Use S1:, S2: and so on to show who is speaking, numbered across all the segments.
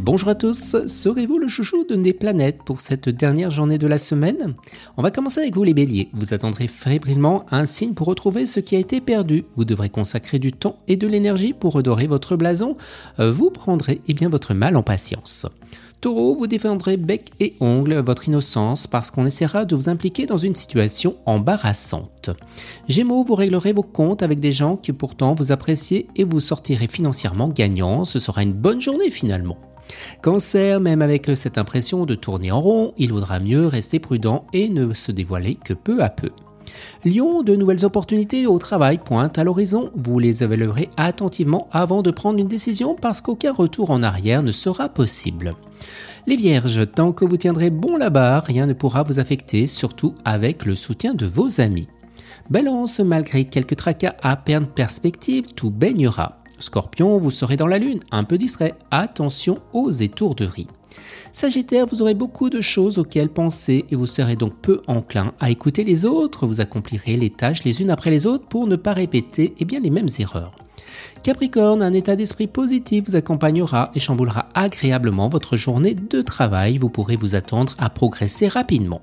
S1: Bonjour à tous, serez-vous le chouchou de des planètes pour cette dernière journée de la semaine? On va commencer avec vous les béliers. Vous attendrez fébrilement un signe pour retrouver ce qui a été perdu. Vous devrez consacrer du temps et de l'énergie pour redorer votre blason. Vous prendrez eh bien votre mal en patience. Taureau, vous défendrez bec et ongle votre innocence parce qu'on essaiera de vous impliquer dans une situation embarrassante. Gémeaux, vous réglerez vos comptes avec des gens qui pourtant vous appréciez et vous sortirez financièrement gagnant. Ce sera une bonne journée finalement. Cancer, même avec cette impression de tourner en rond, il vaudra mieux rester prudent et ne se dévoiler que peu à peu. Lion, de nouvelles opportunités au travail pointent à l'horizon. Vous les évaluerez attentivement avant de prendre une décision parce qu'aucun retour en arrière ne sera possible. Les vierges, tant que vous tiendrez bon là-bas, rien ne pourra vous affecter, surtout avec le soutien de vos amis. Balance, malgré quelques tracas à perdre perspective, tout baignera. Scorpion, vous serez dans la lune, un peu distrait, attention aux étourderies. Sagittaire, vous aurez beaucoup de choses auxquelles penser et vous serez donc peu enclin à écouter les autres. Vous accomplirez les tâches les unes après les autres pour ne pas répéter eh bien, les mêmes erreurs. Capricorne, un état d'esprit positif vous accompagnera et chamboulera agréablement votre journée de travail. Vous pourrez vous attendre à progresser rapidement.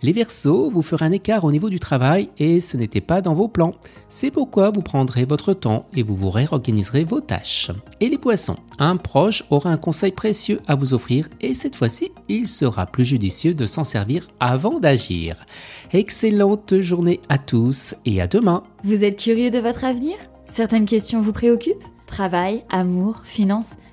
S1: Les Verseaux, vous ferez un écart au niveau du travail et ce n'était pas dans vos plans. C'est pourquoi vous prendrez votre temps et vous vous réorganiserez vos tâches. Et les Poissons, un proche aura un conseil précieux à vous offrir et cette fois-ci, il sera plus judicieux de s'en servir avant d'agir. Excellente journée à tous et à demain.
S2: Vous êtes curieux de votre avenir? Certaines questions vous préoccupent? Travail, amour, finances?